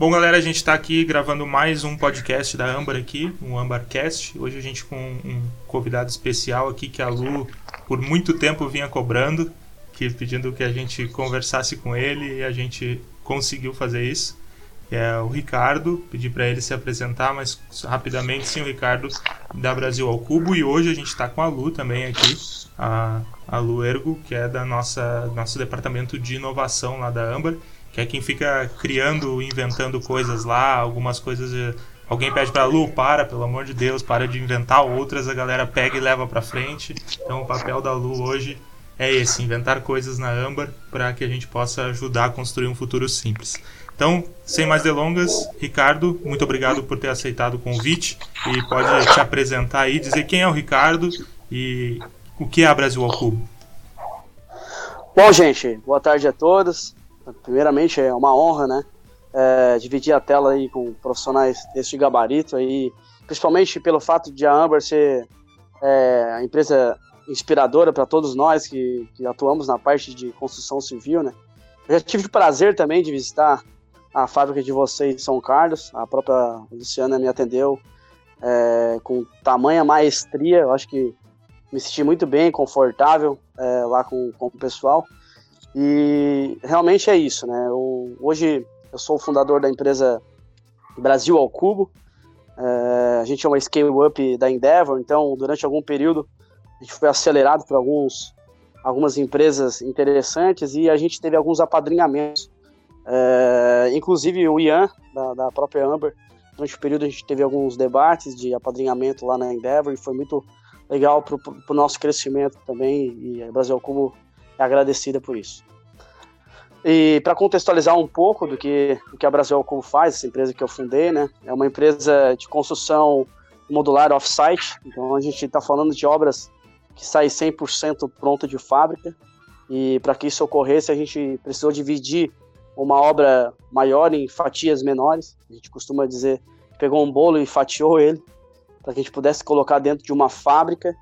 Bom, galera, a gente está aqui gravando mais um podcast da Ambar aqui, um Ambarcast. Hoje a gente com um convidado especial aqui que a Lu por muito tempo vinha cobrando, que pedindo que a gente conversasse com ele e a gente conseguiu fazer isso. É o Ricardo, pedi para ele se apresentar, mas rapidamente sim, o Ricardo da Brasil ao Cubo e hoje a gente está com a Lu também aqui, a, a Lu Ergo, que é da nossa nosso departamento de inovação lá da Ambar que é quem fica criando, inventando coisas lá, algumas coisas. De... Alguém pede pra Lu, para, pelo amor de Deus, para de inventar outras, a galera pega e leva pra frente. Então o papel da Lu hoje é esse, inventar coisas na Ambar para que a gente possa ajudar a construir um futuro simples. Então, sem mais delongas, Ricardo, muito obrigado por ter aceitado o convite e pode te apresentar aí, dizer quem é o Ricardo e o que é a Brasil ao Cubo. Bom, gente, boa tarde a todos. Primeiramente é uma honra, né? É, dividir a tela aí com profissionais desse gabarito aí, principalmente pelo fato de a Amber ser é, a empresa inspiradora para todos nós que, que, atuamos na parte de construção civil, né? Eu já tive o prazer também de visitar a fábrica de vocês em São Carlos, a própria Luciana me atendeu é, com tamanha maestria, eu acho que me senti muito bem, confortável é, lá com, com o pessoal. E realmente é isso, né? Eu, hoje eu sou o fundador da empresa Brasil ao Cubo. É, a gente é uma scale-up da Endeavor, então durante algum período a gente foi acelerado por alguns, algumas empresas interessantes e a gente teve alguns apadrinhamentos. É, inclusive o Ian, da, da própria Amber, durante o período a gente teve alguns debates de apadrinhamento lá na Endeavor e foi muito legal para o nosso crescimento também. E a Brasil Cubo é agradecida por isso. E para contextualizar um pouco do que, do que a Brasil Cubo faz, essa empresa que eu fundei, né, é uma empresa de construção modular off-site, então a gente está falando de obras que saem 100% pronta de fábrica, e para que isso ocorresse a gente precisou dividir uma obra maior em fatias menores, a gente costuma dizer, pegou um bolo e fatiou ele, para que a gente pudesse colocar dentro de uma fábrica,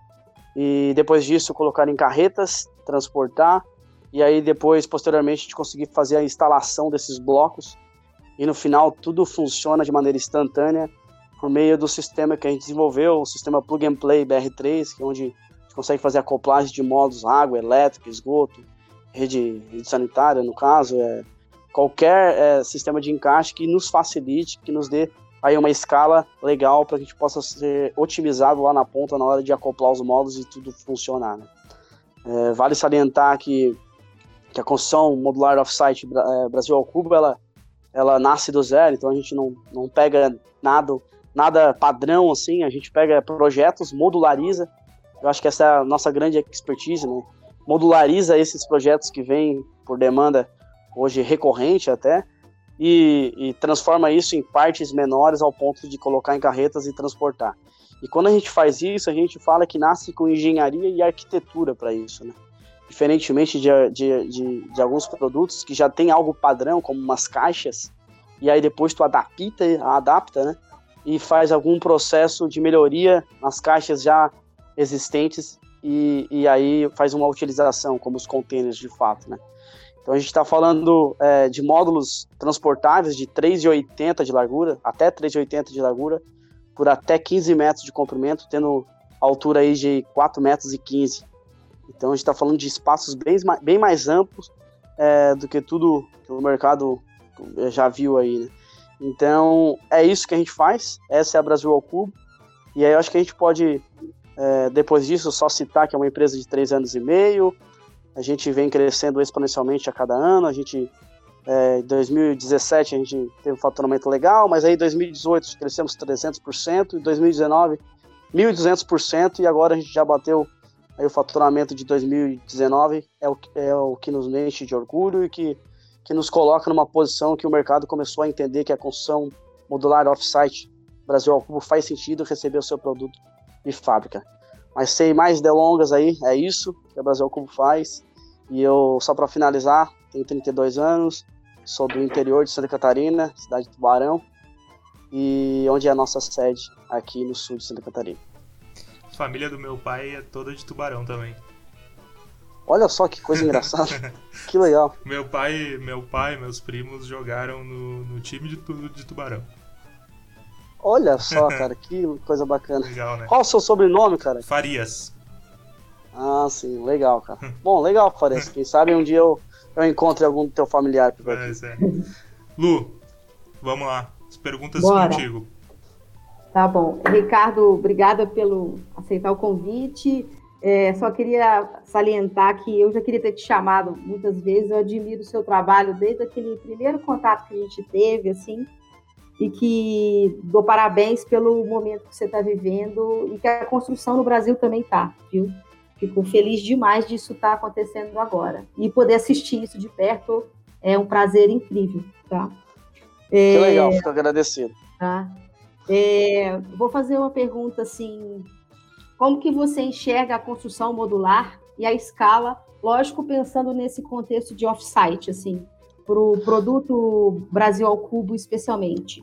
e depois disso colocar em carretas transportar, e aí depois, posteriormente, a gente conseguir fazer a instalação desses blocos, e no final tudo funciona de maneira instantânea por meio do sistema que a gente desenvolveu, o sistema Plug and Play BR3, que é onde a gente consegue fazer acoplagem de modos água, elétrica, esgoto, rede, rede sanitária, no caso, é, qualquer é, sistema de encaixe que nos facilite, que nos dê aí uma escala legal para que a gente possa ser otimizado lá na ponta na hora de acoplar os modos e tudo funcionar. Né? É, vale salientar que, que a construção modular off-site é, Brasil ao Cubo, ela, ela nasce do zero, então a gente não, não pega nada, nada padrão assim, a gente pega projetos, modulariza, eu acho que essa é a nossa grande expertise, né? modulariza esses projetos que vêm por demanda hoje recorrente até, e, e, transforma isso em partes menores ao ponto de colocar em carretas e transportar. E quando a gente faz isso, a gente fala que nasce com engenharia e arquitetura para isso, né? Diferentemente de, de, de, de, alguns produtos que já tem algo padrão, como umas caixas, e aí depois tu adapta, adapta, né? E faz algum processo de melhoria nas caixas já existentes e, e aí faz uma utilização, como os containers de fato, né? Então a gente está falando é, de módulos transportáveis de 3,80 de largura, até 3,80 de largura, por até 15 metros de comprimento, tendo altura aí de 4 metros e 15. Então a gente está falando de espaços bem, bem mais amplos é, do que tudo que o mercado já viu aí, né? Então é isso que a gente faz, essa é a Brasil ao Cubo, e aí eu acho que a gente pode, é, depois disso, só citar que é uma empresa de 3 anos e meio, a gente vem crescendo exponencialmente a cada ano, a gente é, em 2017 a gente teve um faturamento legal, mas aí em 2018 crescemos 300%, em 2019 1.200% e agora a gente já bateu aí o faturamento de 2019, é o, é o que nos enche de orgulho e que, que nos coloca numa posição que o mercado começou a entender que a construção modular off-site Brasil ao Cubo faz sentido receber o seu produto de fábrica. Mas sem mais delongas aí, é isso que a Brasil ao Cubo faz. E eu, só para finalizar, tenho 32 anos, Sou do interior de Santa Catarina, cidade de Tubarão, e onde é a nossa sede aqui no sul de Santa Catarina. Família do meu pai é toda de Tubarão também. Olha só que coisa engraçada. que legal. Meu pai, meu pai, meus primos jogaram no, no time de, de tubarão. Olha só, cara, que coisa bacana. Legal, né? Qual o seu sobrenome, cara? Farias. Ah, sim, legal, cara. Bom, legal, Farias. Quem sabe um dia eu, eu encontre algum do teu familiar por aqui. É. Lu, vamos lá. As perguntas Bora. contigo. Tá bom. Ricardo, obrigada pelo aceitar o convite. É, só queria salientar que eu já queria ter te chamado muitas vezes. Eu admiro o seu trabalho desde aquele primeiro contato que a gente teve, assim, e que dou parabéns pelo momento que você está vivendo e que a construção no Brasil também tá, viu? Fico feliz demais disso estar tá acontecendo agora. E poder assistir isso de perto é um prazer incrível, tá? É, que legal, fico agradecido. Tá? É, vou fazer uma pergunta assim: como que você enxerga a construção modular e a escala, lógico, pensando nesse contexto de off-site, assim, para o produto Brasil ao Cubo especialmente?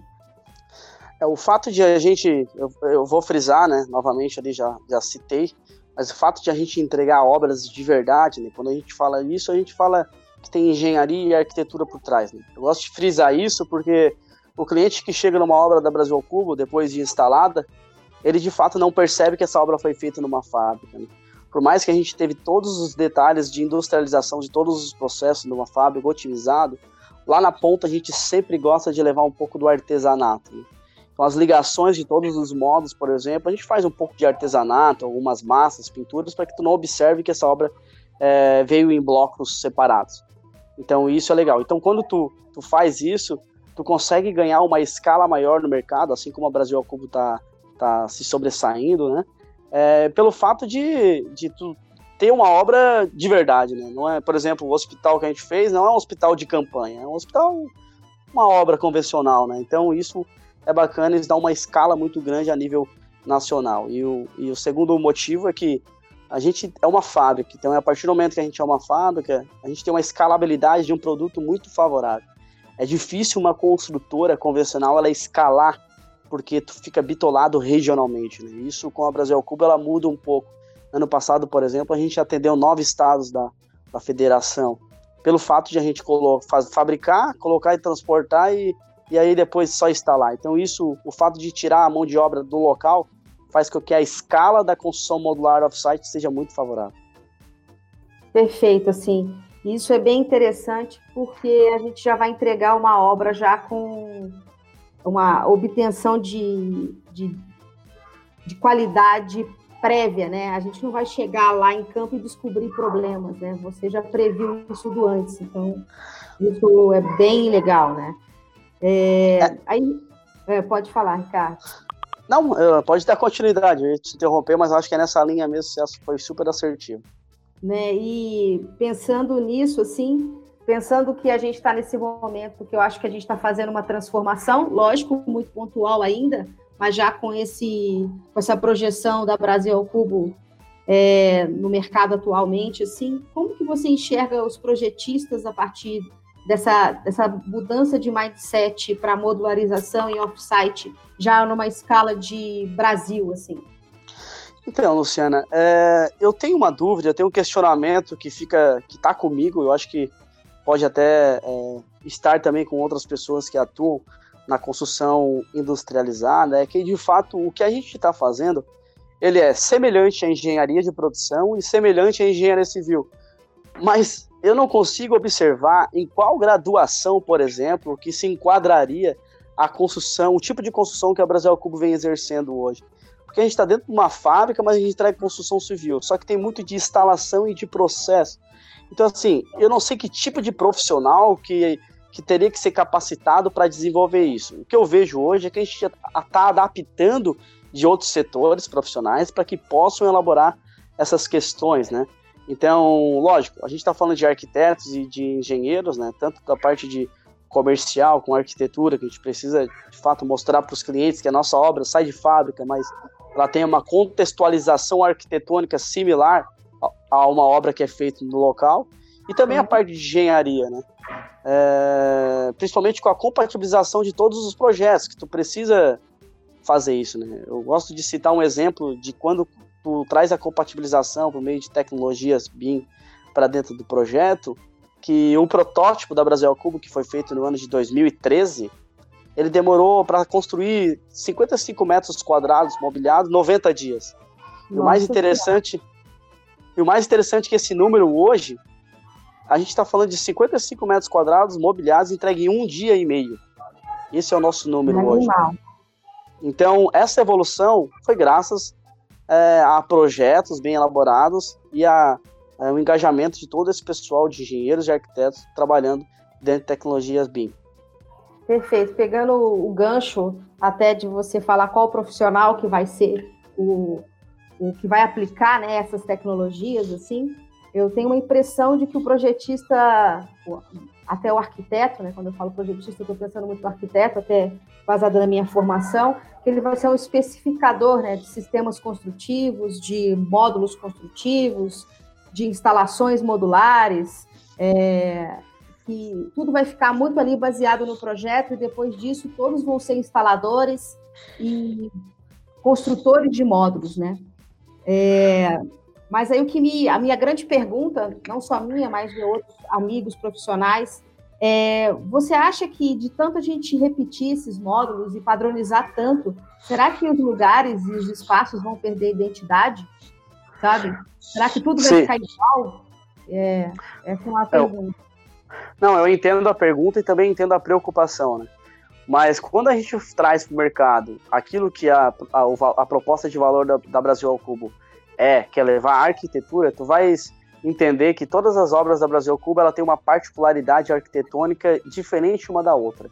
É, o fato de a gente, eu, eu, vou frisar, né, novamente ali já, já citei, mas o fato de a gente entregar obras de verdade, né, quando a gente fala isso, a gente fala que tem engenharia e arquitetura por trás. Né? Eu gosto de frisar isso porque o cliente que chega numa obra da Brasil Cubo, depois de instalada, ele de fato não percebe que essa obra foi feita numa fábrica. Né? Por mais que a gente teve todos os detalhes de industrialização de todos os processos numa fábrica otimizado, lá na ponta a gente sempre gosta de levar um pouco do artesanato. Né? Então, as ligações de todos os modos, por exemplo, a gente faz um pouco de artesanato, algumas massas, pinturas, para que tu não observe que essa obra é, veio em blocos separados. Então isso é legal. Então quando tu, tu faz isso, tu consegue ganhar uma escala maior no mercado, assim como a Brasil ao Cubo tá, tá se sobressaindo, né? É, pelo fato de, de tu ter uma obra de verdade, né? Não é, por exemplo, o hospital que a gente fez não é um hospital de campanha, é um hospital, uma obra convencional, né? Então isso é bacana, eles dão uma escala muito grande a nível nacional. E o, e o segundo motivo é que a gente é uma fábrica, então a partir do momento que a gente é uma fábrica, a gente tem uma escalabilidade de um produto muito favorável. É difícil uma construtora convencional ela escalar porque tu fica bitolado regionalmente. Né? Isso com a Brasil Cuba ela muda um pouco. Ano passado, por exemplo, a gente atendeu nove estados da, da federação, pelo fato de a gente faz, fabricar, colocar e transportar e, e aí depois só instalar. Então isso, o fato de tirar a mão de obra do local faz com que a escala da construção modular off-site seja muito favorável. Perfeito, assim. Isso é bem interessante porque a gente já vai entregar uma obra já com uma obtenção de, de, de qualidade prévia, né? A gente não vai chegar lá em campo e descobrir problemas, né? Você já previu isso do antes, então isso é bem legal, né? É, é. Aí, é, pode falar, Ricardo. Não, pode dar continuidade, eu ia te interromper, mas acho que é nessa linha mesmo, você foi super assertivo. Né, e pensando nisso, assim, pensando que a gente está nesse momento que eu acho que a gente está fazendo uma transformação, lógico, muito pontual ainda, mas já com, esse, com essa projeção da Brasil ao Cubo é, no mercado atualmente, assim, como que você enxerga os projetistas a partir dessa, dessa mudança de mindset para modularização e offsite já numa escala de Brasil, assim? Então, Luciana, é, eu tenho uma dúvida, eu tenho um questionamento que fica, que está comigo, eu acho que pode até é, estar também com outras pessoas que atuam na construção industrializada, é que de fato o que a gente está fazendo, ele é semelhante à engenharia de produção e semelhante à engenharia civil, mas eu não consigo observar em qual graduação, por exemplo, que se enquadraria a construção, o tipo de construção que a Brasil Cubo vem exercendo hoje. Porque a gente está dentro de uma fábrica, mas a gente traz construção civil. Só que tem muito de instalação e de processo. Então, assim, eu não sei que tipo de profissional que, que teria que ser capacitado para desenvolver isso. O que eu vejo hoje é que a gente está adaptando de outros setores profissionais para que possam elaborar essas questões, né? Então, lógico, a gente está falando de arquitetos e de engenheiros, né? Tanto da parte de comercial com arquitetura, que a gente precisa de fato mostrar para os clientes que a nossa obra sai de fábrica, mas ela tem uma contextualização arquitetônica similar a uma obra que é feita no local. E também a uhum. parte de engenharia, né? É, principalmente com a compatibilização de todos os projetos, que tu precisa fazer isso, né? Eu gosto de citar um exemplo de quando tu traz a compatibilização por meio de tecnologias BIM para dentro do projeto que o protótipo da Brasil ao Cubo, que foi feito no ano de 2013, ele demorou para construir 55 metros quadrados mobiliados 90 dias. e o mais interessante, e o mais interessante é que esse número hoje, a gente está falando de 55 metros quadrados mobiliados entregue em um dia e meio. Esse é o nosso número é hoje. Então, essa evolução foi graças é, a projetos bem elaborados e a, a o engajamento de todo esse pessoal de engenheiros e arquitetos trabalhando dentro de tecnologias BIM. Perfeito. Pegando o gancho até de você falar qual profissional que vai ser o, o que vai aplicar né, essas tecnologias, assim, eu tenho uma impressão de que o projetista, até o arquiteto, né, quando eu falo projetista, eu estou pensando muito no arquiteto, até baseado na minha formação, ele vai ser um especificador né, de sistemas construtivos, de módulos construtivos, de instalações modulares, é, que tudo vai ficar muito ali baseado no projeto e depois disso todos vão ser instaladores e construtores de módulos, né? É, mas aí o que me, a minha grande pergunta, não só minha, mas de outros amigos profissionais, é, você acha que de tanto a gente repetir esses módulos e padronizar tanto, será que os lugares e os espaços vão perder identidade? Sabe? Será que tudo vai Sim. ficar igual? É, essa é uma pergunta. Não, eu entendo a pergunta e também entendo a preocupação, né? Mas quando a gente traz para o mercado aquilo que a, a, a, proposta de valor da, da Brasil ao Cubo é, que é levar a arquitetura, tu vais entender que todas as obras da Brasil ao Cubo ela tem uma particularidade arquitetônica diferente uma da outra.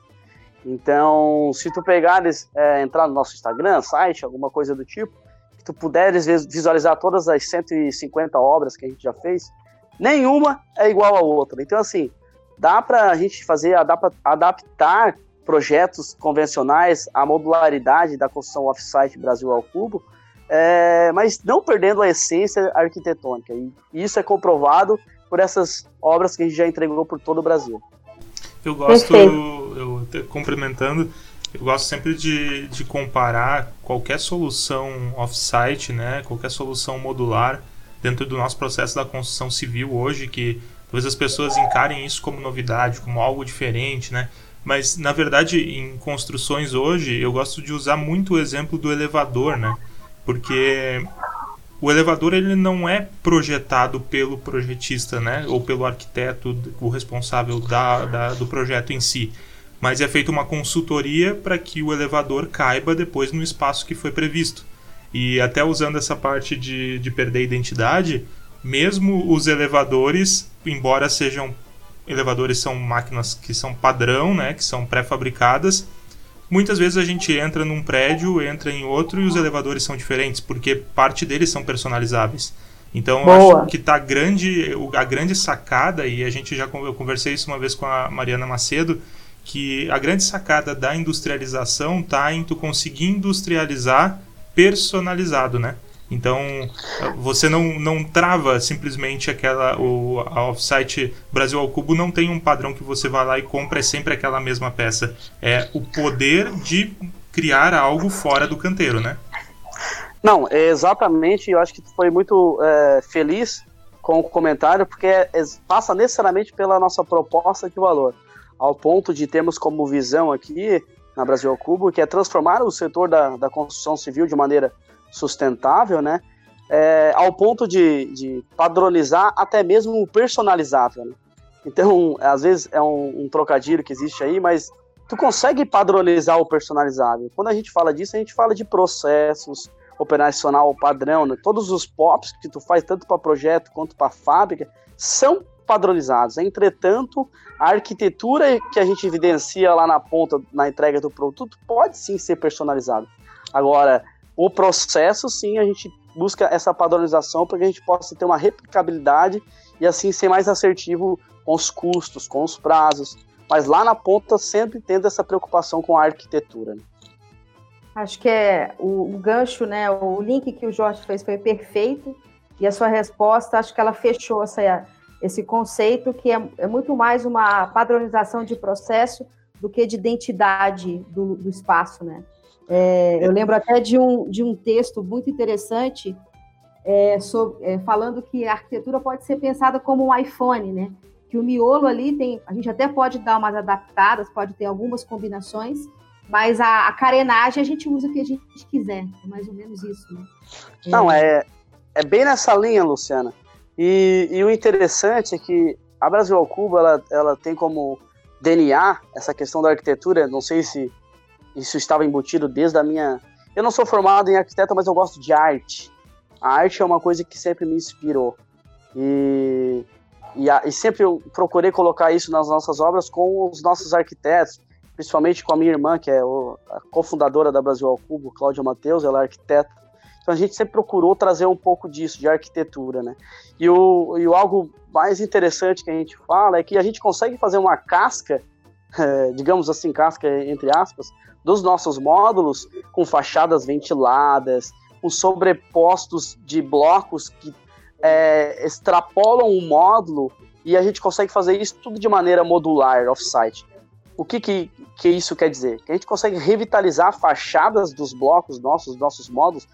Então, se tu pegares, é, entrar no nosso Instagram, site, alguma coisa do tipo, que tu puderes visualizar todas as 150 obras que a gente já fez, nenhuma é igual à outra. Então, assim, dá para a gente fazer, adaptar projetos convencionais à modularidade da construção off-site Brasil ao Cubo, é, mas não perdendo a essência arquitetônica. E isso é comprovado por essas obras que a gente já entregou por todo o Brasil. Eu gosto, eu, eu complementando, eu gosto sempre de, de comparar qualquer solução off-site, né, qualquer solução modular dentro do nosso processo da construção civil hoje, que Talvez as pessoas encarem isso como novidade, como algo diferente, né? Mas na verdade, em construções hoje, eu gosto de usar muito o exemplo do elevador, né? Porque o elevador ele não é projetado pelo projetista, né? Ou pelo arquiteto, o responsável da, da do projeto em si. Mas é feita uma consultoria para que o elevador caiba depois no espaço que foi previsto. E até usando essa parte de, de perder identidade, mesmo os elevadores, embora sejam elevadores são máquinas que são padrão, né, que são pré-fabricadas, muitas vezes a gente entra num prédio, entra em outro e os elevadores são diferentes, porque parte deles são personalizáveis. Então, Boa. acho que tá grande, a grande sacada, e a gente já eu conversei isso uma vez com a Mariana Macedo, que a grande sacada da industrialização tá em tu conseguir industrializar personalizado, né? Então, você não, não trava simplesmente aquela. O, a offsite Brasil ao Cubo não tem um padrão que você vai lá e compra é sempre aquela mesma peça. É o poder de criar algo fora do canteiro, né? Não, é exatamente. Eu acho que foi muito é, feliz com o comentário, porque é, passa necessariamente pela nossa proposta de valor. Ao ponto de termos como visão aqui na Brasil ao Cubo, que é transformar o setor da, da construção civil de maneira sustentável, né? É, ao ponto de, de, padronizar até mesmo o personalizável. Né? Então, às vezes é um, um, trocadilho que existe aí, mas tu consegue padronizar o personalizável. Quando a gente fala disso, a gente fala de processos operacional padrão, né? todos os POPs que tu faz tanto para projeto quanto para fábrica são padronizados. Entretanto, a arquitetura que a gente evidencia lá na ponta, na entrega do produto, pode sim ser personalizada. Agora, o processo, sim, a gente busca essa padronização para que a gente possa ter uma replicabilidade e assim ser mais assertivo com os custos, com os prazos, mas lá na ponta sempre tendo essa preocupação com a arquitetura. Né? Acho que é o, o, gancho, né? O link que o Jorge fez foi perfeito e a sua resposta, acho que ela fechou essa, esse conceito que é, é muito mais uma padronização de processo do que de identidade do, do espaço, né? É, eu lembro até de um, de um texto muito interessante é, sobre, é, falando que a arquitetura pode ser pensada como um iPhone, né? Que o miolo ali tem, a gente até pode dar umas adaptadas, pode ter algumas combinações, mas a, a carenagem a gente usa o que a gente quiser. É mais ou menos isso, né? Não, é, é bem nessa linha, Luciana. E, e o interessante é que a Brasil ao Cubo, ela, ela tem como DNA essa questão da arquitetura, não sei se isso estava embutido desde a minha... Eu não sou formado em arquiteto, mas eu gosto de arte. A arte é uma coisa que sempre me inspirou. E, e, a, e sempre eu procurei colocar isso nas nossas obras com os nossos arquitetos, principalmente com a minha irmã, que é o, a cofundadora da Brasil ao Cubo, Cláudia Matheus, ela é arquiteta. Então a gente sempre procurou trazer um pouco disso, de arquitetura, né? E o, e o algo mais interessante que a gente fala é que a gente consegue fazer uma casca, é, digamos assim, casca entre aspas, dos nossos módulos com fachadas ventiladas, com sobrepostos de blocos que é, extrapolam o módulo e a gente consegue fazer isso tudo de maneira modular, off-site. O que, que, que isso quer dizer? Que a gente consegue revitalizar fachadas dos blocos nossos, nossos módulos,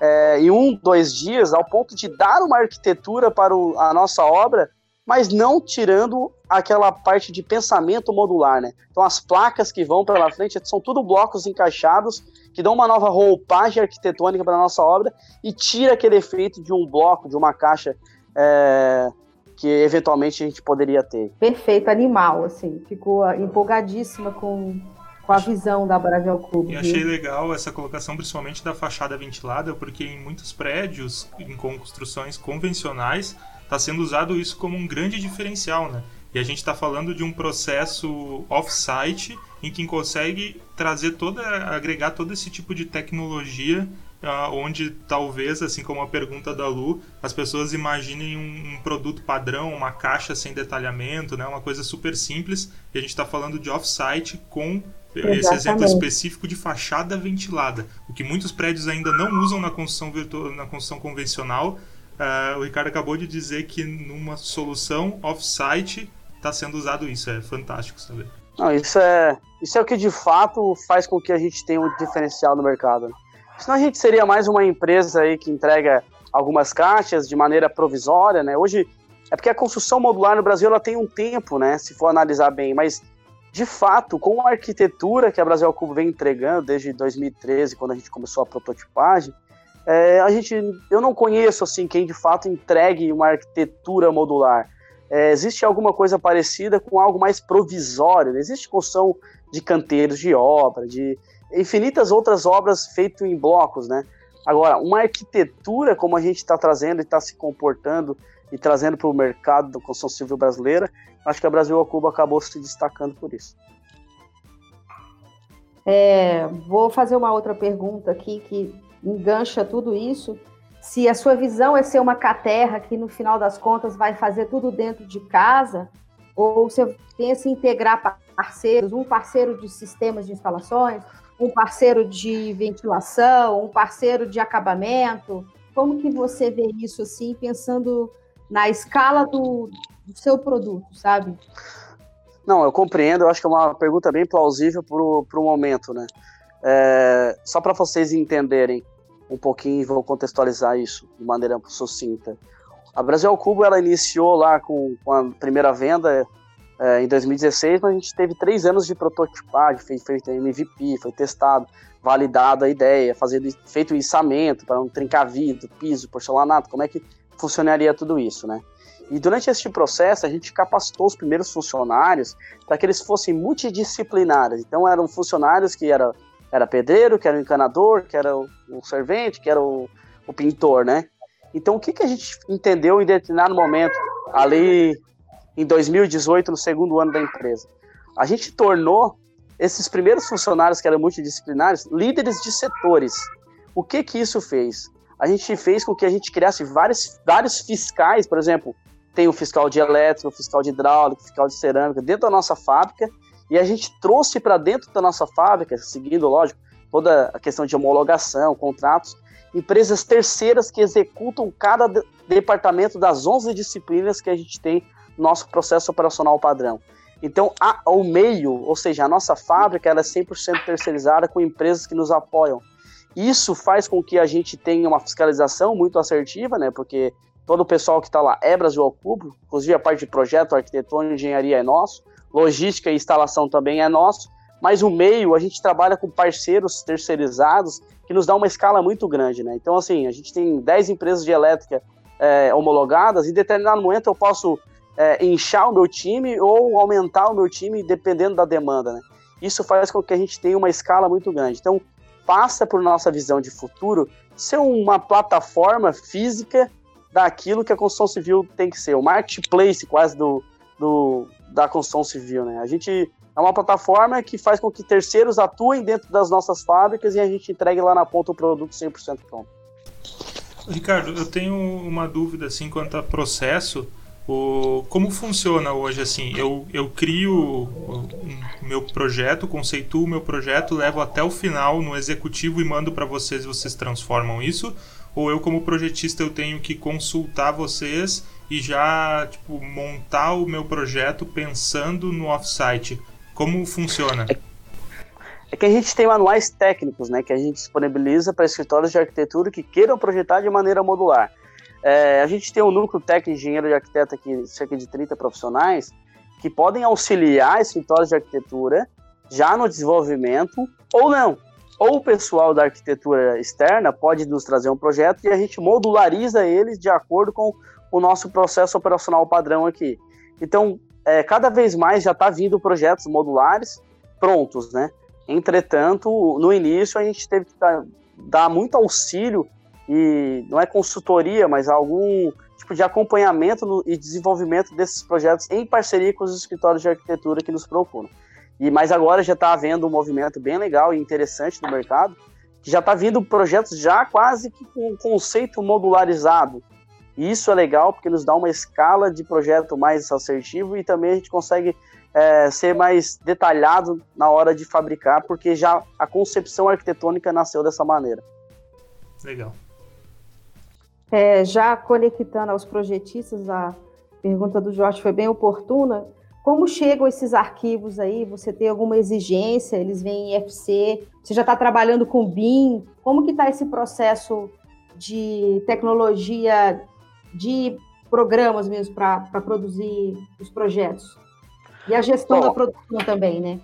é, em um, dois dias, ao ponto de dar uma arquitetura para o, a nossa obra, mas não tirando aquela parte de pensamento modular, né? Então as placas que vão pela frente são tudo blocos encaixados que dão uma nova roupagem arquitetônica para a nossa obra e tira aquele efeito de um bloco, de uma caixa é, que eventualmente a gente poderia ter. Perfeito, animal, assim, ficou empolgadíssima com com a visão da Brasil Clube. E achei legal essa colocação, principalmente da fachada ventilada, porque em muitos prédios, em construções convencionais, está sendo usado isso como um grande diferencial, né? E a gente está falando de um processo off-site em que consegue trazer toda, agregar todo esse tipo de tecnologia Uh, onde talvez, assim como a pergunta da Lu, as pessoas imaginem um, um, produto padrão, uma caixa sem detalhamento, né, uma coisa super simples, e a gente está falando de off-site com Exatamente. esse exemplo específico de fachada ventilada, o que muitos prédios ainda não usam na construção, virtual, na construção convencional. Uh, o Ricardo acabou de dizer que numa solução off-site está sendo usado isso, é fantástico saber. Não, isso é, isso é o que de fato faz com que a gente tenha um diferencial no mercado. Senão a gente seria mais uma empresa aí que entrega algumas caixas de maneira provisória, né? Hoje é porque a construção modular no Brasil ela tem um tempo, né? Se for analisar bem, mas de fato, com a arquitetura que a Brasil Cubo vem entregando desde 2013, quando a gente começou a prototipagem, é, a gente, eu não conheço assim quem de fato entregue uma arquitetura modular. É, existe alguma coisa parecida com algo mais provisório? Né? Existe construção de canteiros de obra, de infinitas outras obras feitas em blocos, né? Agora, uma arquitetura como a gente está trazendo e está se comportando e trazendo para o mercado da construção civil brasileira, acho que a Brasil a Cuba acabou se destacando por isso. É, vou fazer uma outra pergunta aqui que engancha tudo isso. Se a sua visão é ser uma caterra que no final das contas vai fazer tudo dentro de casa, ou você pensa em integrar parceiros, um parceiro de sistemas de instalações, um parceiro de ventilação, um parceiro de acabamento? Como que você vê isso assim, pensando na escala do, do seu produto, sabe? Não, eu compreendo, eu acho que é uma pergunta bem plausível para o momento, né? É, só para vocês entenderem um pouquinho, vou contextualizar isso de maneira sucinta. A Brasil Cubo, ela iniciou lá com, com a primeira venda é, em 2016, mas a gente teve três anos de prototipagem, fez feito MVP, foi testado, validado a ideia, fazendo, feito o içamento para não trincar vidro, piso, porcelanato, como é que funcionaria tudo isso, né? E durante este processo, a gente capacitou os primeiros funcionários para que eles fossem multidisciplinares. Então, eram funcionários que era, era pedreiro, que era o encanador, que era o, o servente, que era o, o, pintor, né? Então, o que, que a gente entendeu em determinado momento, ali em 2018, no segundo ano da empresa? A gente tornou esses primeiros funcionários que eram multidisciplinares líderes de setores. O que que isso fez? a gente fez com que a gente criasse vários, vários fiscais, por exemplo, tem o fiscal de elétrico, o fiscal de hidráulica, o fiscal de cerâmica dentro da nossa fábrica, e a gente trouxe para dentro da nossa fábrica, seguindo, lógico, toda a questão de homologação, contratos, empresas terceiras que executam cada departamento das 11 disciplinas que a gente tem no nosso processo operacional padrão. Então, a, o meio, ou seja, a nossa fábrica, ela é 100% terceirizada com empresas que nos apoiam. Isso faz com que a gente tenha uma fiscalização muito assertiva, né? Porque todo o pessoal que está lá é Brasil ao cubo, inclusive a parte de projeto, arquitetura, engenharia é nosso, logística e instalação também é nosso, mas o meio a gente trabalha com parceiros terceirizados que nos dá uma escala muito grande, né? Então, assim, a gente tem 10 empresas de elétrica é, homologadas e em determinado momento eu posso é, inchar o meu time ou aumentar o meu time dependendo da demanda, né? Isso faz com que a gente tenha uma escala muito grande. Então, passa por nossa visão de futuro ser uma plataforma física daquilo que a construção civil tem que ser, o marketplace quase do, do da construção civil, né? A gente é uma plataforma que faz com que terceiros atuem dentro das nossas fábricas e a gente entregue lá na ponta o produto 100% pronto. Ricardo, eu tenho uma dúvida assim quanto a processo. O, como funciona hoje assim? Eu, eu crio o, meu projeto, conceituo o meu projeto, levo até o final no executivo e mando para vocês e vocês transformam isso? Ou eu como projetista eu tenho que consultar vocês e já tipo montar o meu projeto pensando no offsite? Como funciona? É, é que a gente tem manuais técnicos, né, que a gente disponibiliza para escritórios de arquitetura que queiram projetar de maneira modular. É, a gente tem um núcleo técnico engenheiro de arquiteto aqui, cerca de 30 profissionais, que podem auxiliar escritórios de arquitetura já no desenvolvimento ou não. Ou o pessoal da arquitetura externa pode nos trazer um projeto e a gente modulariza eles de acordo com o nosso processo operacional padrão aqui. Então, é, cada vez mais já está vindo projetos modulares prontos, né? Entretanto, no início a gente teve que dar, dar muito auxílio e não é consultoria, mas algum tipo de acompanhamento no, e desenvolvimento desses projetos em parceria com os escritórios de arquitetura que nos procuram. E mas agora já está havendo um movimento bem legal e interessante no mercado, que já está vindo projetos já quase que com um conceito modularizado. E isso é legal porque nos dá uma escala de projeto mais assertivo e também a gente consegue é, ser mais detalhado na hora de fabricar, porque já a concepção arquitetônica nasceu dessa maneira. Legal. É, já conectando aos projetistas, a pergunta do Jorge foi bem oportuna. Como chegam esses arquivos aí? Você tem alguma exigência? Eles vêm em IFC? Você já está trabalhando com BIM? Como que está esse processo de tecnologia, de programas mesmo para produzir os projetos? E a gestão Bom, da produção também, né?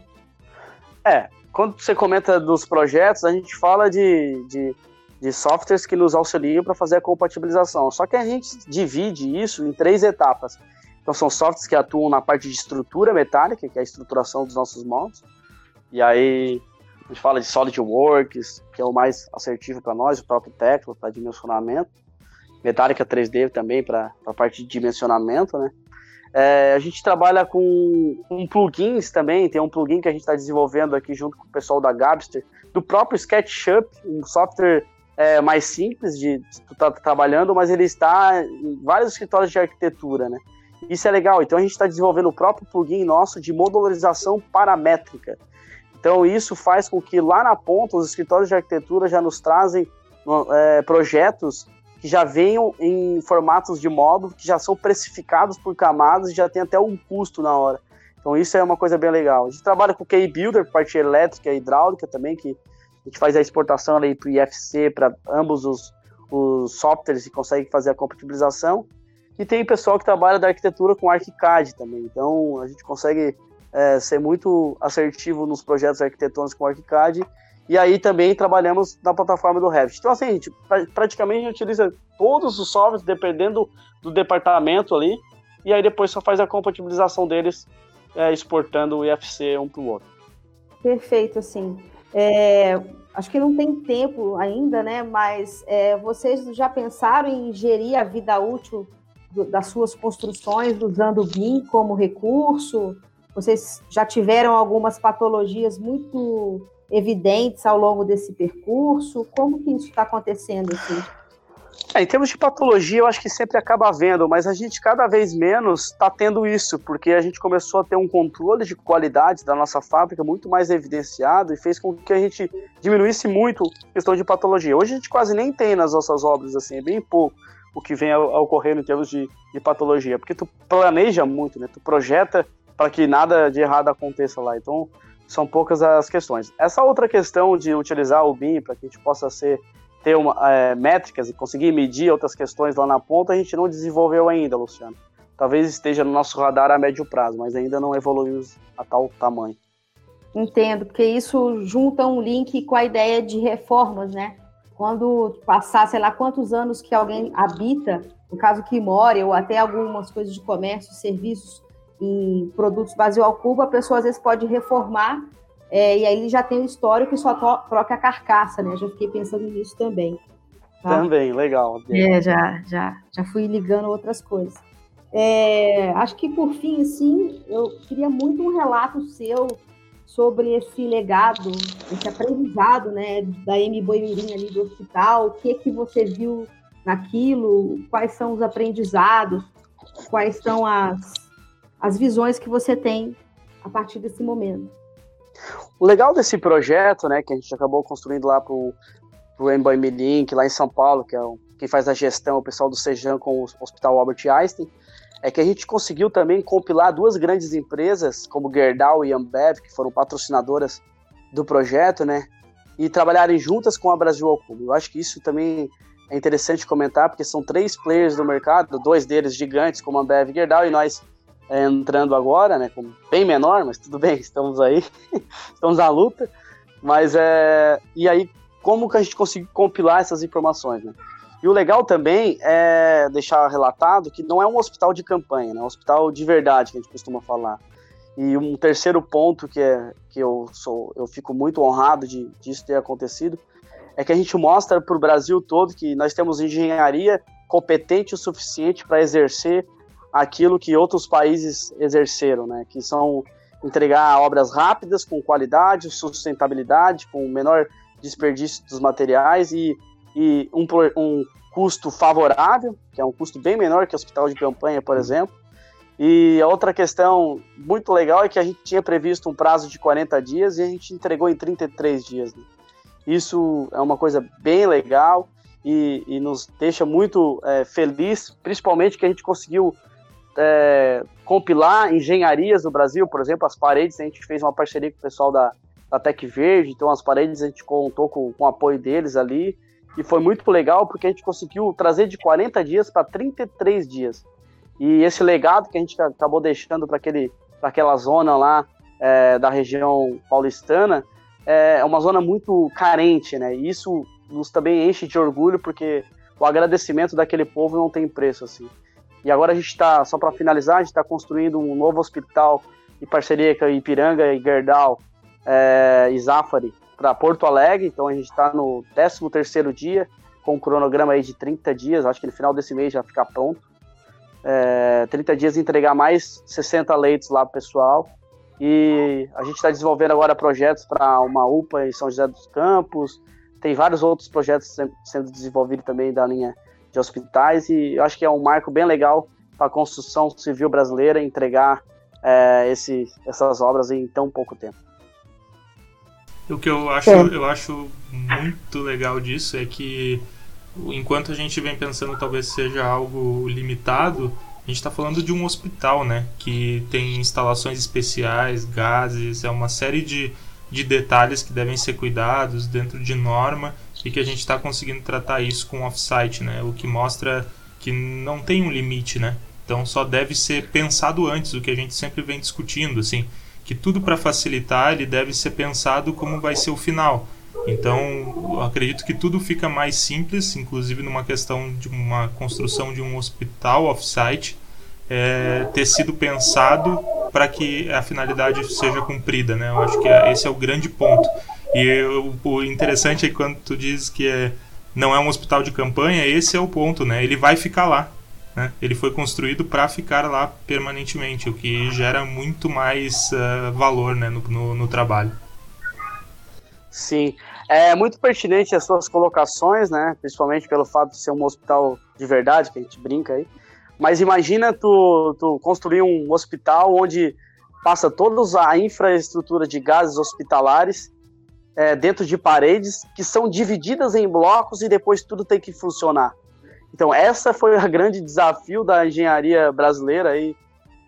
É, quando você comenta dos projetos, a gente fala de, de de softwares que nos auxiliam para fazer a compatibilização. Só que a gente divide isso em três etapas. Então são softwares que atuam na parte de estrutura metálica, que é a estruturação dos nossos moldes. E aí a gente fala de SolidWorks, que é o mais assertivo para nós, o próprio Tecno para dimensionamento. Metálica 3D também para a parte de dimensionamento, né? É, a gente trabalha com, com plugins também, tem um plugin que a gente está desenvolvendo aqui junto com o pessoal da Gabster, do próprio SketchUp, um software é, mais simples de estar tá trabalhando, mas ele está em vários escritórios de arquitetura, né? Isso é legal. Então a gente está desenvolvendo o próprio plugin nosso de modularização paramétrica. Então isso faz com que lá na ponta os escritórios de arquitetura já nos trazem é, projetos que já venham em formatos de módulo que já são precificados por camadas e já tem até um custo na hora. Então isso é uma coisa bem legal. A gente trabalha com Key Builder, parte elétrica e hidráulica também, que a gente faz a exportação para o IFC para ambos os, os softwares e consegue fazer a compatibilização. E tem pessoal que trabalha da arquitetura com ArchiCAD também. Então a gente consegue é, ser muito assertivo nos projetos arquitetônicos com ArchiCAD. E aí também trabalhamos na plataforma do Revit. Então assim, a gente praticamente utiliza todos os softwares dependendo do departamento ali. E aí depois só faz a compatibilização deles é, exportando o IFC um para o outro. Perfeito, assim. É, acho que não tem tempo ainda, né? Mas é, vocês já pensaram em gerir a vida útil do, das suas construções usando o BIM como recurso? Vocês já tiveram algumas patologias muito evidentes ao longo desse percurso? Como que isso está acontecendo? Assim? É, em termos de patologia, eu acho que sempre acaba havendo, mas a gente cada vez menos está tendo isso, porque a gente começou a ter um controle de qualidade da nossa fábrica muito mais evidenciado e fez com que a gente diminuísse muito a questão de patologia. Hoje a gente quase nem tem nas nossas obras, assim, é bem pouco o que vem a, a ocorrer em termos de, de, patologia, porque tu planeja muito, né? Tu projeta para que nada de errado aconteça lá. Então, são poucas as questões. Essa outra questão de utilizar o BIM para que a gente possa ser, ter uma, é, métricas e conseguir medir outras questões lá na ponta, a gente não desenvolveu ainda, Luciano. Talvez esteja no nosso radar a médio prazo, mas ainda não evoluímos a tal tamanho. Entendo, porque isso junta um link com a ideia de reformas, né? Quando passar, sei lá, quantos anos que alguém habita, no caso que more, ou até algumas coisas de comércio, serviços, em produtos vazio ao cubo, a pessoa às vezes pode reformar é, e aí ele já tem o histórico e só troca a carcaça, né? Já fiquei pensando nisso também. Tá? Também, legal. É, já, já, já fui ligando outras coisas. É, acho que por fim, assim, eu queria muito um relato seu sobre esse legado, esse aprendizado, né, da M. Boimirim ali do hospital, o que que você viu naquilo, quais são os aprendizados, quais são as, as visões que você tem a partir desse momento. O legal desse projeto, né, que a gente acabou construindo lá para o Emboy Link, lá em São Paulo, que é o, quem faz a gestão, o pessoal do Sejam com o Hospital Albert Einstein, é que a gente conseguiu também compilar duas grandes empresas, como Gerdau e Ambev, que foram patrocinadoras do projeto, né, e trabalharem juntas com a Brasil ao. Eu acho que isso também é interessante comentar, porque são três players do mercado, dois deles gigantes, como a Ambev e Gerdau, e nós é, entrando agora, né, bem menor, mas tudo bem, estamos aí, estamos na luta. Mas é. E aí, como que a gente conseguiu compilar essas informações, né? E o legal também é deixar relatado que não é um hospital de campanha, né? É um hospital de verdade, que a gente costuma falar. E um terceiro ponto que, é, que eu, sou, eu fico muito honrado de disso ter acontecido é que a gente mostra para o Brasil todo que nós temos engenharia competente o suficiente para exercer aquilo que outros países exerceram, né? Que são entregar obras rápidas, com qualidade, sustentabilidade, com menor desperdício dos materiais e, e um, um custo favorável, que é um custo bem menor que o hospital de campanha, por exemplo. E a outra questão muito legal é que a gente tinha previsto um prazo de 40 dias e a gente entregou em 33 dias. Né? Isso é uma coisa bem legal e, e nos deixa muito é, feliz, principalmente que a gente conseguiu é, compilar engenharias do Brasil, por exemplo, as paredes, a gente fez uma parceria com o pessoal da, da Tec Verde, então as paredes a gente contou com, com o apoio deles ali, e foi muito legal porque a gente conseguiu trazer de 40 dias para 33 dias. E esse legado que a gente acabou deixando para aquela zona lá é, da região paulistana é uma zona muito carente, né? E isso nos também enche de orgulho porque o agradecimento daquele povo não tem preço, assim. E agora a gente está, só para finalizar, a gente está construindo um novo hospital em parceria com Ipiranga e Gerdau é, e Zafari para Porto Alegre. Então a gente está no 13 terceiro dia, com um cronograma aí de 30 dias, acho que no final desse mês já ficar pronto. É, 30 dias entregar mais 60 leitos lá pro pessoal. E a gente está desenvolvendo agora projetos para uma UPA em São José dos Campos. Tem vários outros projetos sendo desenvolvidos também da linha de hospitais e eu acho que é um marco bem legal para a construção civil brasileira entregar é, esse, essas obras em tão pouco tempo. O que eu acho, eu acho muito legal disso é que enquanto a gente vem pensando talvez seja algo limitado, a gente está falando de um hospital, né? Que tem instalações especiais, gases, é uma série de, de detalhes que devem ser cuidados dentro de norma e que a gente está conseguindo tratar isso com offsite, né? O que mostra que não tem um limite, né? Então só deve ser pensado antes, o que a gente sempre vem discutindo, assim, que tudo para facilitar ele deve ser pensado como vai ser o final. Então, acredito que tudo fica mais simples, inclusive numa questão de uma construção de um hospital offsite, é, ter sido pensado para que a finalidade seja cumprida, né? Eu acho que é, esse é o grande ponto. E o interessante é quando tu diz que é, não é um hospital de campanha, esse é o ponto, né? Ele vai ficar lá. Né? Ele foi construído para ficar lá permanentemente, o que gera muito mais uh, valor né, no, no, no, trabalho. Sim, é muito pertinente as suas colocações, né? Principalmente pelo fato de ser um hospital de verdade, que a gente brinca aí. Mas imagina tu, tu construir um hospital onde passa toda a infraestrutura de gases hospitalares é, dentro de paredes que são divididas em blocos e depois tudo tem que funcionar. Então essa foi o grande desafio da engenharia brasileira aí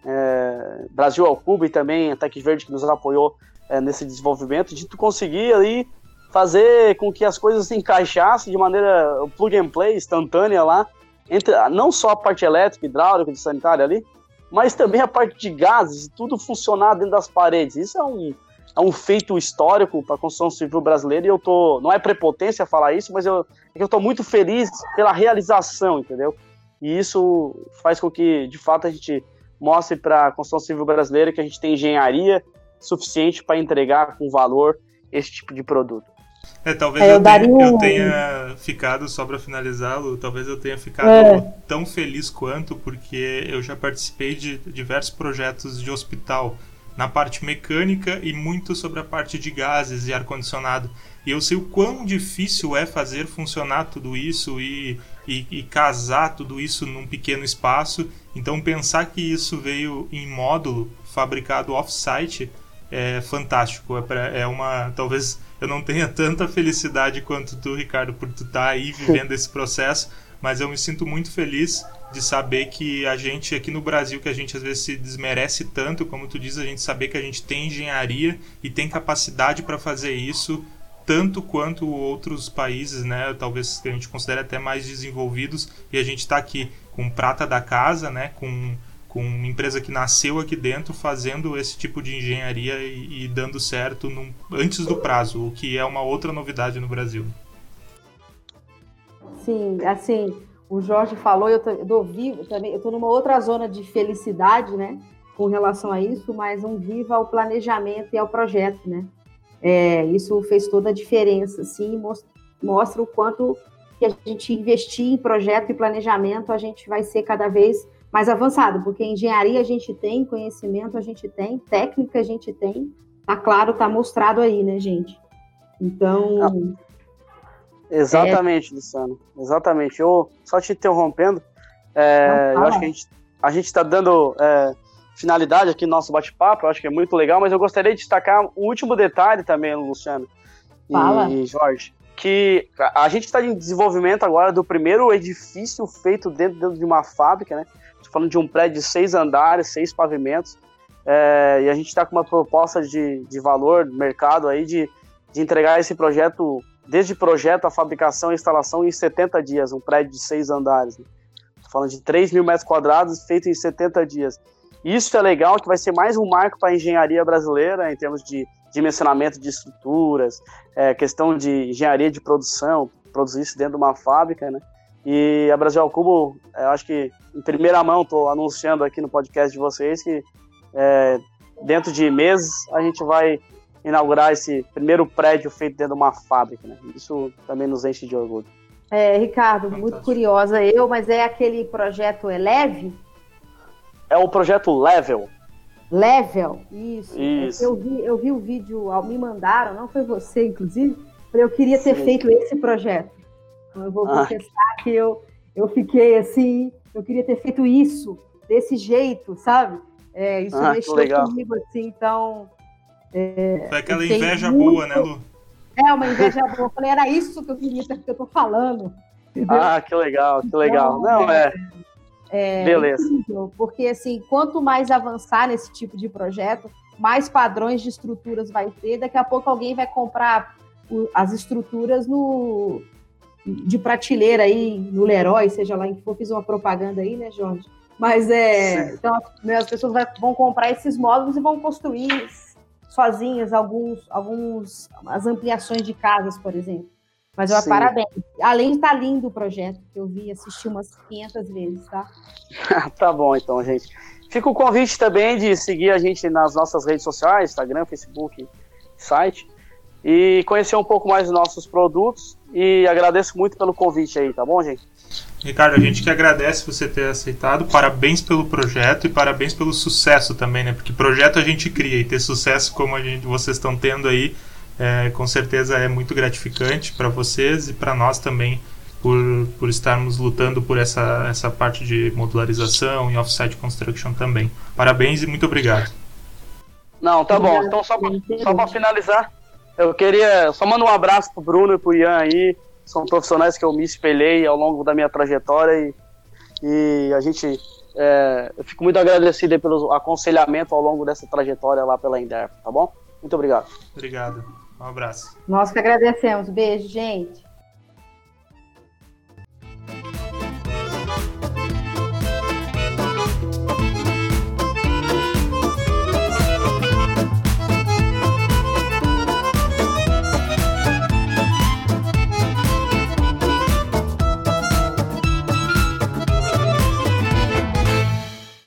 é, Brasil ao Cubo e também a Tec Verde que nos apoiou é, nesse desenvolvimento, de tu conseguir ali fazer com que as coisas se encaixassem de maneira plug and play, instantânea lá, entre não só a parte elétrica, hidráulica, de sanitária ali, mas também a parte de gases, tudo funcionar dentro das paredes. Isso é um, é um feito histórico para a construção civil brasileira e eu tô, não é prepotência falar isso, mas eu, é eu estou muito feliz pela realização, entendeu? E isso faz com que, de fato, a gente mostre para a construção civil brasileira que a gente tem engenharia suficiente para entregar com valor esse tipo de produto. É, talvez é, eu, tenha, eu, tenha, ficado, só para finalizá-lo, talvez eu tenha ficado é. tão feliz quanto, porque eu já participei de diversos projetos de hospital na parte mecânica e muito sobre a parte de gases e ar-condicionado. E eu sei o quão difícil é fazer funcionar tudo isso e, e, e casar tudo isso num pequeno espaço. Então, pensar que isso veio em módulo, fabricado off-site, é fantástico. É, pra, é uma. Talvez eu não tenha tanta felicidade quanto tu, Ricardo, por tu estar tá aí vivendo esse processo, mas eu me sinto muito feliz de saber que a gente aqui no Brasil, que a gente às vezes se desmerece tanto, como tu diz, a gente saber que a gente tem engenharia e tem capacidade para fazer isso tanto quanto outros países, né? Talvez que a gente considere até mais desenvolvidos e a gente está aqui com prata da casa, né? Com com uma empresa que nasceu aqui dentro fazendo esse tipo de engenharia e, e dando certo num, antes do prazo, o que é uma outra novidade no Brasil. Sim, assim, o Jorge falou, eu, eu vivo também, eu estou numa outra zona de felicidade, né, com relação a isso, mas um viva ao planejamento e ao projeto, né. É, isso fez toda a diferença, mostra, mostra o quanto que a gente investir em projeto e planejamento, a gente vai ser cada vez mais avançado, porque engenharia a gente tem, conhecimento a gente tem, técnica a gente tem, tá claro, tá mostrado aí, né, gente? Então. Ah, exatamente, é... Luciano. Exatamente. Eu, só te interrompendo, é, Não, eu acho que a gente a gente está dando é, finalidade aqui no nosso bate-papo, eu acho que é muito legal, mas eu gostaria de destacar um último detalhe também, Luciano Fala. e Jorge, que a gente está em desenvolvimento agora do primeiro edifício feito dentro, dentro de uma fábrica, né? Falando de um prédio de seis andares, seis pavimentos, é, e a gente está com uma proposta de, de valor, mercado aí, de, de entregar esse projeto, desde projeto, a fabricação e instalação em 70 dias, um prédio de seis andares. Né? falando de 3 mil metros quadrados feito em 70 dias. Isso é legal, que vai ser mais um marco para a engenharia brasileira em termos de dimensionamento de estruturas, é, questão de engenharia de produção, produzir isso dentro de uma fábrica, né? E a Brasil ao Cubo, eu acho que em primeira mão estou anunciando aqui no podcast de vocês que é, dentro de meses a gente vai inaugurar esse primeiro prédio feito dentro de uma fábrica. Né? Isso também nos enche de orgulho. É, Ricardo, Fantástico. muito curiosa eu, mas é aquele projeto Eleve? É o projeto Level. Level, isso. isso. Eu, vi, eu vi o vídeo, me mandaram, não foi você, inclusive, eu queria ter Sim. feito esse projeto. Eu vou ah. confessar que eu, eu fiquei assim, eu queria ter feito isso, desse jeito, sabe? É, isso ah, mexeu comigo, assim, então. É, Foi aquela inveja muito... boa, né, Lu? É, uma inveja boa. Eu falei, era isso que eu queria, que eu tô falando. Entendeu? Ah, que legal, que legal. Então, Não, é. é Beleza. Incrível, porque, assim, quanto mais avançar nesse tipo de projeto, mais padrões de estruturas vai ter. Daqui a pouco alguém vai comprar as estruturas no, de prateleira aí no Leroy, seja lá em que for, fiz uma propaganda aí, né, Jorge? Mas é. Sim. Então, né, as pessoas vai, vão comprar esses módulos e vão construir sozinhas alguns, alguns as ampliações de casas, por exemplo. Mas eu parabéns. Além de estar tá lindo o projeto, que eu vi assistir umas 500 vezes, tá? tá bom, então, gente. Fica o convite também de seguir a gente nas nossas redes sociais, Instagram, Facebook, site e conhecer um pouco mais dos nossos produtos. E agradeço muito pelo convite aí, tá bom, gente? Ricardo, a gente que agradece você ter aceitado. Parabéns pelo projeto e parabéns pelo sucesso também, né? Porque projeto a gente cria e ter sucesso como a gente, vocês estão tendo aí, é, com certeza é muito gratificante para vocês e para nós também por, por estarmos lutando por essa, essa parte de modularização e offsite construction também. Parabéns e muito obrigado. Não, tá bom. Então só para finalizar, eu queria só mandar um abraço pro Bruno e pro Ian aí. São profissionais que eu me espelhei ao longo da minha trajetória e, e a gente. É, eu fico muito agradecido pelo aconselhamento ao longo dessa trajetória lá pela Inderp, tá bom? Muito obrigado. Obrigado. Um abraço. Nós que agradecemos. Beijo, gente.